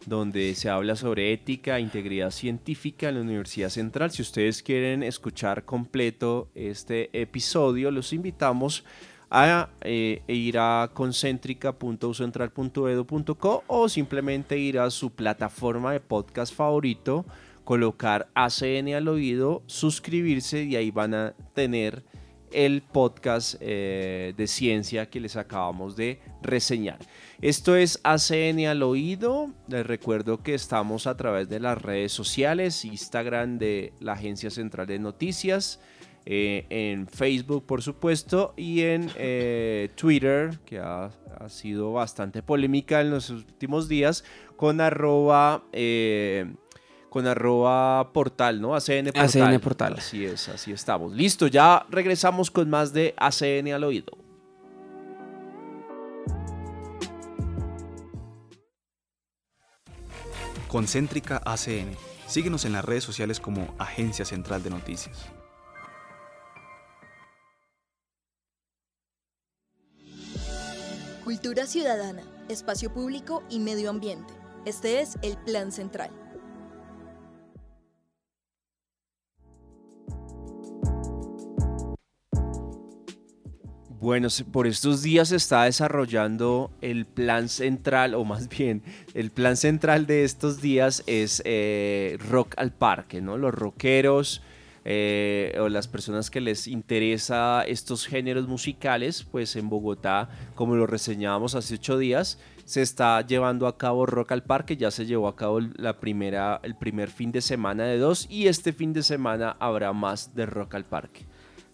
donde se habla sobre ética e integridad científica en la Universidad Central. Si ustedes quieren escuchar completo este episodio, los invitamos a eh, ir a concentrica.ucentral.edu.co o simplemente ir a su plataforma de podcast favorito, colocar ACN al oído, suscribirse y ahí van a tener el podcast eh, de ciencia que les acabamos de reseñar. Esto es ACN al oído. Les recuerdo que estamos a través de las redes sociales, Instagram de la Agencia Central de Noticias, eh, en Facebook por supuesto y en eh, Twitter, que ha, sido bastante polémica en los últimos días, con arroba con arroba portal, ¿no? ACN portal. ACN portal. Así es, así estamos. Listo, ya regresamos con más de ACN al oído. Concéntrica ACN. Síguenos en las redes sociales como Agencia Central de Noticias. Cultura ciudadana, espacio público y medio ambiente. Este es el Plan Central. Bueno, por estos días se está desarrollando el plan central, o más bien, el plan central de estos días es eh, Rock al Parque, ¿no? Los rockeros eh, o las personas que les interesa estos géneros musicales, pues en Bogotá, como lo reseñábamos hace ocho días, se está llevando a cabo Rock al Parque, ya se llevó a cabo la primera, el primer fin de semana de dos y este fin de semana habrá más de Rock al Parque.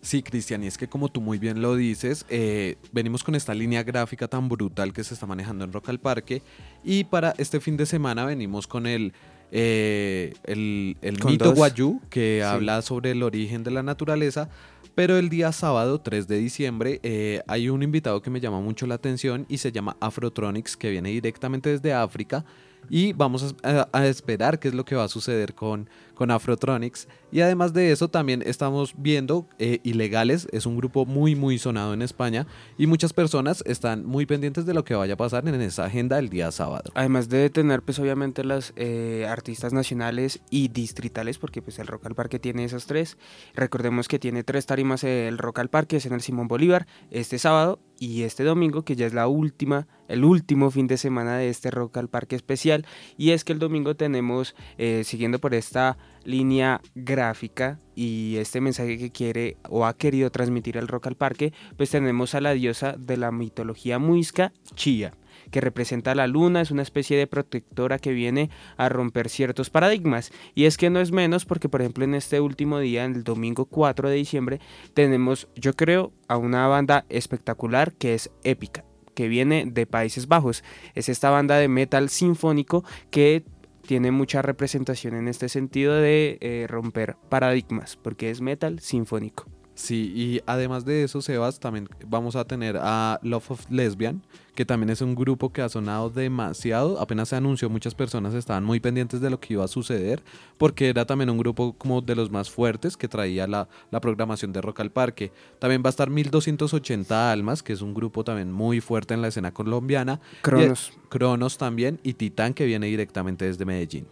Sí, Cristian, y es que como tú muy bien lo dices, eh, venimos con esta línea gráfica tan brutal que se está manejando en Rock al Parque y para este fin de semana venimos con el, eh, el, mito Guayú que habla sobre el origen de la naturaleza, pero el día sábado 3 de diciembre eh, hay un invitado que me llama mucho la atención y se llama Afrotronics que viene directamente desde África y vamos a, esperar qué es lo que va a suceder con, con Afrotronics. Y además de eso también estamos viendo eh, Ilegales, es un grupo muy muy sonado en España y muchas personas están muy pendientes de lo que vaya a pasar en esa agenda el día sábado. Además de tener pues obviamente las eh, artistas nacionales y distritales porque pues el Rock al Parque tiene esas tres. Recordemos que tiene tres tarimas el Rock al Parque, es en el Simón Bolívar este sábado y este domingo que ya es la última, el último fin de semana de este Rock al Parque especial y es que el domingo tenemos eh, siguiendo por esta línea gráfica y este mensaje que quiere o ha querido transmitir el Rock al Parque, pues tenemos a la diosa de la mitología muisca, Chía que representa a la luna, es una especie de protectora que viene a romper ciertos paradigmas. Y es que no es menos porque, por ejemplo, en este último día, el domingo 4 de diciembre, tenemos, yo creo, a una banda espectacular que es épica que viene de Países Bajos. Es esta banda de metal sinfónico que tiene mucha representación en este sentido de eh, romper paradigmas, porque es metal sinfónico. Sí, y además de eso, Sebas, también vamos a tener a Love of Lesbian, que también es un grupo que ha sonado demasiado. Apenas se anunció, muchas personas estaban muy pendientes de lo que iba a suceder, porque era también un grupo como de los más fuertes que traía la, programación de Rock al Parque. También va a estar 1280 Almas, que es un grupo también muy fuerte en la escena colombiana. Cronos. Cronos también, y Titán, que viene directamente desde Medellín.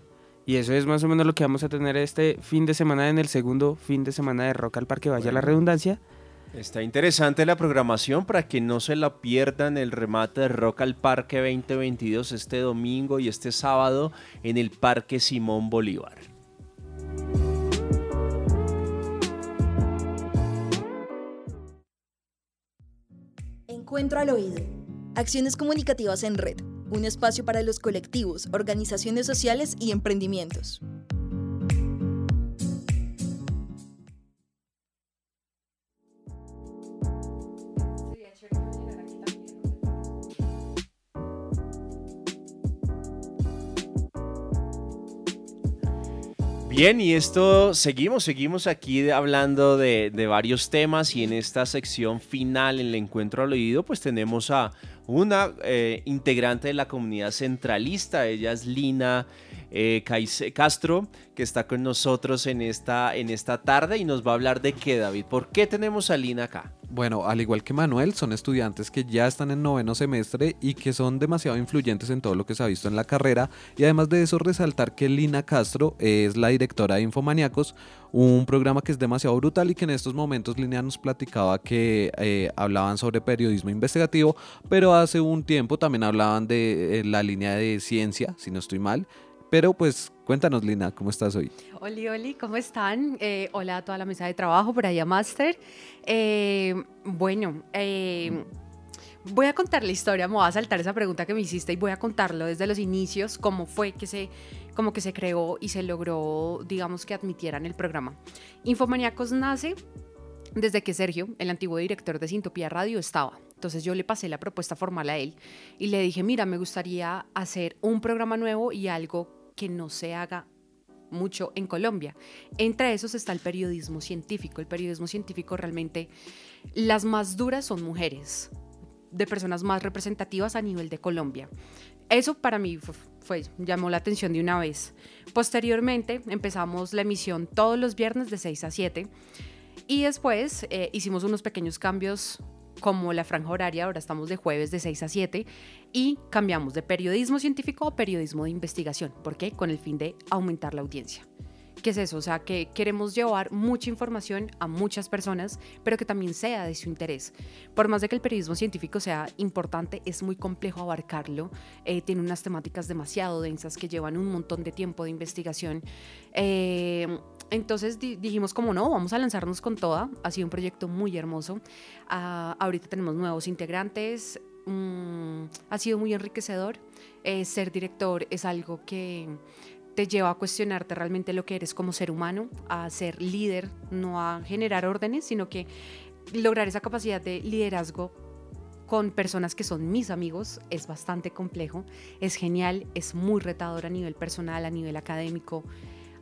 Y eso es más o menos lo que vamos a tener este fin de semana en el segundo fin de semana de Rock al Parque, vaya la redundancia. Está interesante la programación para que no se la pierdan el remate de Rock al Parque 2022 este domingo y este sábado en el Parque Simón Bolívar. Encuentro al oído. Acciones comunicativas en red un espacio para los colectivos, organizaciones sociales y emprendimientos. Bien, y esto seguimos, seguimos aquí hablando de, varios temas y en esta sección final, en el encuentro al oído, pues tenemos a una eh, integrante de la comunidad centralista. Ella es Lina eh, Castro, que está con nosotros en esta, en esta tarde y nos va a hablar de qué, David. ¿Por qué tenemos a Lina acá? Bueno, al igual que Manuel, son estudiantes que ya están en noveno semestre y que son demasiado influyentes en todo lo que se ha visto en la carrera. Y además de eso, resaltar que Lina Castro es la directora de Infomaniacos, un programa que es demasiado brutal y que en estos momentos Lina nos platicaba que eh, hablaban sobre periodismo investigativo, pero hace un tiempo también hablaban de eh, la línea de ciencia, si no estoy mal. Pero pues cuéntanos, Lina, ¿cómo estás hoy? Oli, Oli, ¿cómo están? Eh, hola a toda la mesa de trabajo, por allá Master. Eh, bueno, eh, voy a contar la historia, me voy a saltar esa pregunta que me hiciste y voy a contarlo desde los inicios, cómo fue que se, cómo que se creó y se logró, digamos, que admitieran el programa. Infomaníacos nace desde que Sergio, el antiguo director de Sintopía Radio, estaba. Entonces yo le pasé la propuesta formal a él y le dije, mira, me gustaría hacer un programa nuevo y algo que no se haga mucho en Colombia. Entre esos está el periodismo científico. El periodismo científico realmente, las más duras son mujeres, de personas más representativas a nivel de Colombia. Eso para mí fue, llamó la atención de una vez. Posteriormente empezamos la emisión todos los viernes de 6 a 7 y después eh, hicimos unos pequeños cambios como la franja horaria, ahora estamos de jueves de 6 a 7 y cambiamos de periodismo científico a periodismo de investigación. ¿Por qué? Con el fin de aumentar la audiencia. ¿Qué es eso? O sea, que queremos llevar mucha información a muchas personas, pero que también sea de su interés. Por más de que el periodismo científico sea importante, es muy complejo abarcarlo. Eh, tiene unas temáticas demasiado densas que llevan un montón de tiempo de investigación. Eh, entonces dijimos como no, vamos a lanzarnos con toda. Ha sido un proyecto muy hermoso. Ah, ahorita tenemos nuevos integrantes. Mm, ha sido muy enriquecedor. Eh, ser director es algo que te lleva a cuestionarte realmente lo que eres como ser humano, a ser líder, no a generar órdenes, sino que lograr esa capacidad de liderazgo con personas que son mis amigos es bastante complejo, es genial, es muy retador a nivel personal, a nivel académico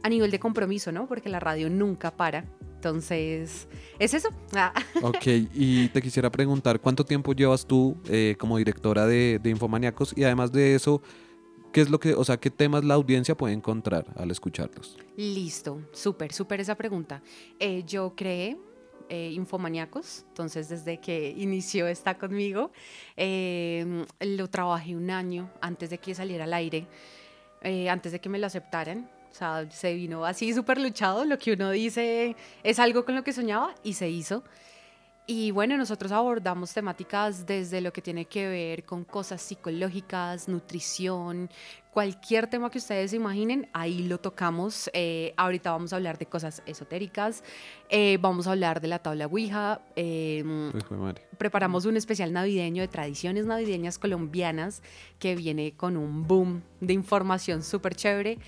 a nivel de compromiso, ¿no? Porque la radio nunca para. Entonces, es eso. Ah. Ok, y te quisiera preguntar, ¿cuánto tiempo llevas tú eh, como directora de, de Infomaniacos? Y además de eso, ¿qué es lo que, o sea, qué temas la audiencia puede encontrar al escucharlos? Listo, súper, súper esa pregunta. Eh, yo creé eh, Infomaniacos, entonces desde que inició está conmigo, lo trabajé un año antes de que saliera al aire, antes de que me lo aceptaran. O sea, se vino así súper luchado, lo que uno dice es algo con lo que soñaba y se hizo. Y bueno, nosotros abordamos temáticas desde lo que tiene que ver con cosas psicológicas, nutrición, cualquier tema que ustedes imaginen, ahí lo tocamos. Eh, ahorita vamos a hablar de cosas esotéricas, eh, vamos a hablar de la tabla Ouija, em, preparamos un especial navideño de tradiciones navideñas colombianas que viene con un boom de información súper chévere.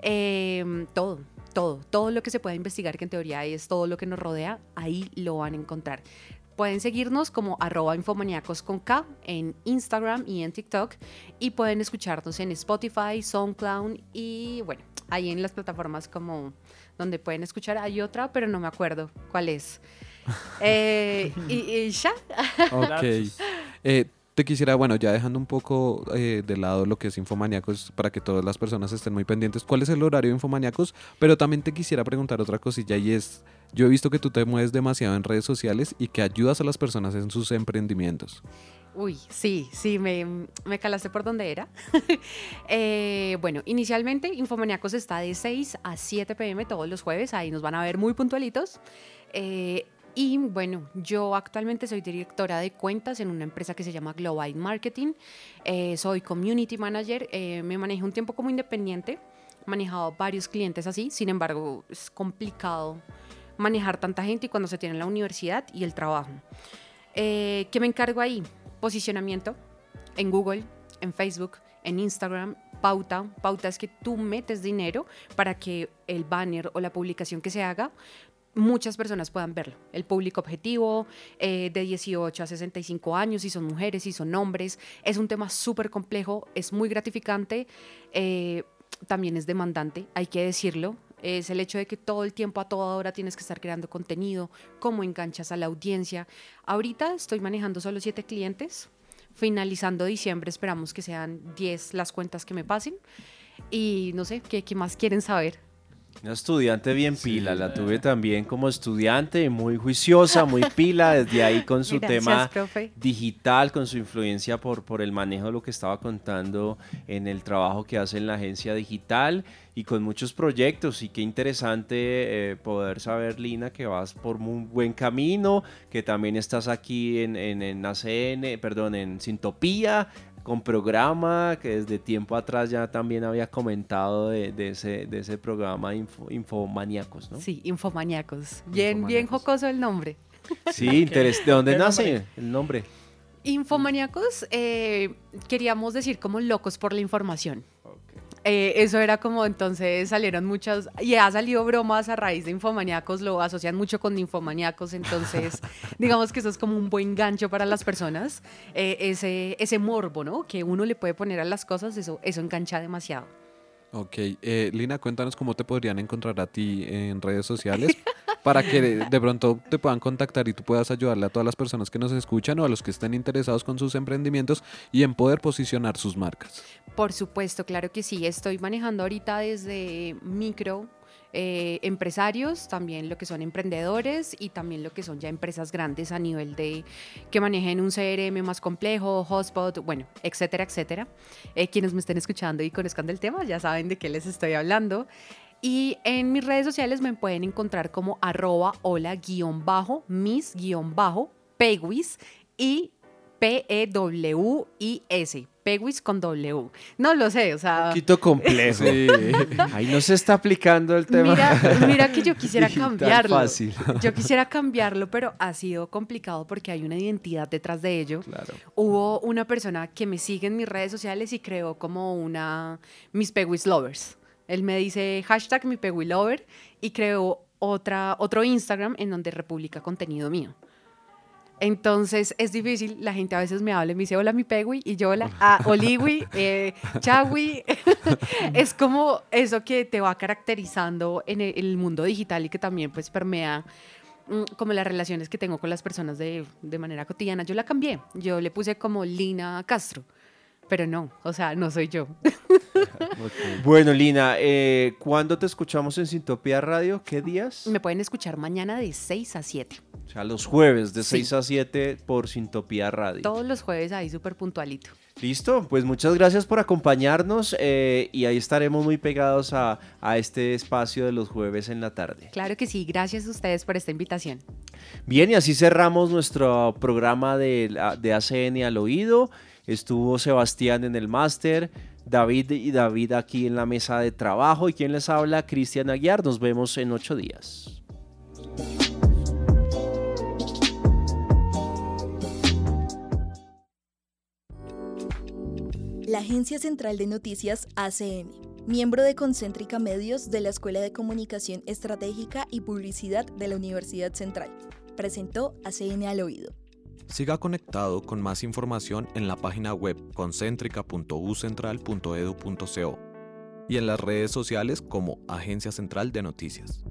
Em, todo, todo, todo lo que se pueda investigar, que en teoría es todo lo que nos rodea, ahí lo van a encontrar. Pueden seguirnos como arroba infomaníacos con K en Instagram y en TikTok y pueden escucharnos en Spotify, SoundCloud y bueno, ahí en las plataformas como donde pueden escuchar hay otra, pero no me acuerdo cuál es. Eh, y, ya. Ok. Eh, te quisiera, bueno, ya dejando un poco eh, de lado lo que es Infomaniacos para que todas las personas estén muy pendientes, ¿cuál es el horario de Infomaniacos? Pero también te quisiera preguntar otra cosilla y es, yo he visto que tú te mueves demasiado en redes sociales y que ayudas a las personas en sus emprendimientos. Uy, sí, sí, me, me calaste por donde era. Eh, bueno, inicialmente Infomaniacos está de 6 a 7 pm todos los jueves, ahí nos van a ver muy puntualitos. Eh, y bueno, yo actualmente soy directora de cuentas en una empresa que se llama Global Marketing. Eh, soy community manager. Eh, me manejo un tiempo como independiente. Manejado varios clientes así. Sin embargo, es complicado manejar tanta gente y cuando se tiene la universidad y el trabajo. Eh, ¿Qué me encargo ahí? Posicionamiento en Google, en Facebook, en Instagram, pauta. Pauta es que tú metes dinero para que el banner o la publicación que se haga muchas personas puedan verlo. El público objetivo eh, de 18 a 65 años, si son mujeres, si son hombres, es un tema súper complejo, es muy gratificante, eh, también es demandante, hay que decirlo. Es el hecho de que todo el tiempo, a toda hora, tienes que estar creando contenido, cómo enganchas a la audiencia. Ahorita estoy manejando solo siete clientes, finalizando diciembre esperamos que sean 10 las cuentas que me pasen. Y no sé, ¿qué, qué más quieren saber? Una estudiante bien pila, la tuve también como estudiante, muy juiciosa, muy pila, desde ahí con su Gracias, tema profe. digital, con su influencia por, por el manejo de lo que estaba contando en el trabajo que hace en la agencia digital y con muchos proyectos. Y qué interesante eh, poder saber, Lina, que vas por muy buen camino, que también estás aquí en, en, en ACN, perdón, en Sintopía, con programa, que desde tiempo atrás ya también había comentado de, de ese, de ese programa Info, Infomaníacos, ¿no? Sí, Infomaníacos. Bien, bien jocoso el nombre. Sí, interes- ¿de dónde nace nombre. el nombre? Infomaníacos, eh, queríamos decir como locos por la información. Eh, eso era como entonces salieron muchas y ha salido bromas a raíz de infomaníacos, lo asocian mucho con infomaníacos, entonces digamos que eso es como un buen gancho para las personas, Eh, ese, ese morbo, ¿no? Que uno le puede poner a las cosas, eso, eso engancha demasiado. Ok, eh, Lina, cuéntanos cómo te podrían encontrar a ti en redes sociales para que de, de pronto te puedan contactar y tú puedas ayudarle a todas las personas que nos escuchan o a los que estén interesados con sus emprendimientos y en poder posicionar sus marcas. Por supuesto, claro que sí. Estoy manejando ahorita desde micro eh, empresarios, también lo que son emprendedores y también lo que son ya empresas grandes a nivel de que manejen un CRM más complejo, hotspot, bueno, etcétera, etcétera. Eh, quienes me estén escuchando y conozcan del tema ya saben de qué les estoy hablando. Y en mis redes sociales me pueden encontrar como arroba hola guion bajo, mis guion bajo, peguis y P-E-W-I-S. Peguis con W. No lo sé, o sea. Un poquito complejo. Sí. Ahí no se está aplicando el tema. Mira, mira que yo quisiera cambiarlo. fácil. Yo quisiera cambiarlo, pero ha sido complicado porque hay una identidad detrás de ello. Hubo una persona que me sigue en mis redes sociales y creó como una Mis Peguis Lovers. Él me dice hashtag mi Lover y creó otra, otro Instagram en donde republica contenido mío. Entonces es difícil, la gente a veces me habla y me dice hola mi Pegui y yo hola, ah, Oliwi, eh, Chagui. es como eso que te va caracterizando en el, el mundo digital y que también pues permea mm, como las relaciones que tengo con las personas de, de manera cotidiana. Yo la cambié, yo le puse como Lina Castro, pero no, o sea, no soy yo. Bueno, Lina, eh, ¿cuándo te escuchamos en Sintopía Radio? ¿Qué días? Me pueden escuchar mañana de 6 a 7. O sea, los jueves de Sí. 6 a 7 por Sintopía Radio. Todos los jueves ahí súper puntualito. Listo, pues muchas gracias por acompañarnos eh, y ahí estaremos muy pegados a, a este espacio de los jueves en la tarde. Claro que sí, gracias a ustedes por esta invitación. Bien, y así cerramos nuestro programa de, de ACN al oído. Estuvo Sebastián en el máster, David y David aquí en la mesa de trabajo. ¿Y quien les habla? Cristian Aguiar. Nos vemos en ocho días. La Agencia Central de Noticias ACN, miembro de Concéntrica Medios de la Escuela de Comunicación Estratégica y Publicidad de la Universidad Central, presentó ACN al oído. Siga conectado con más información en la página web concéntrica.ucentral.edu.co y en las redes sociales como Agencia Central de Noticias.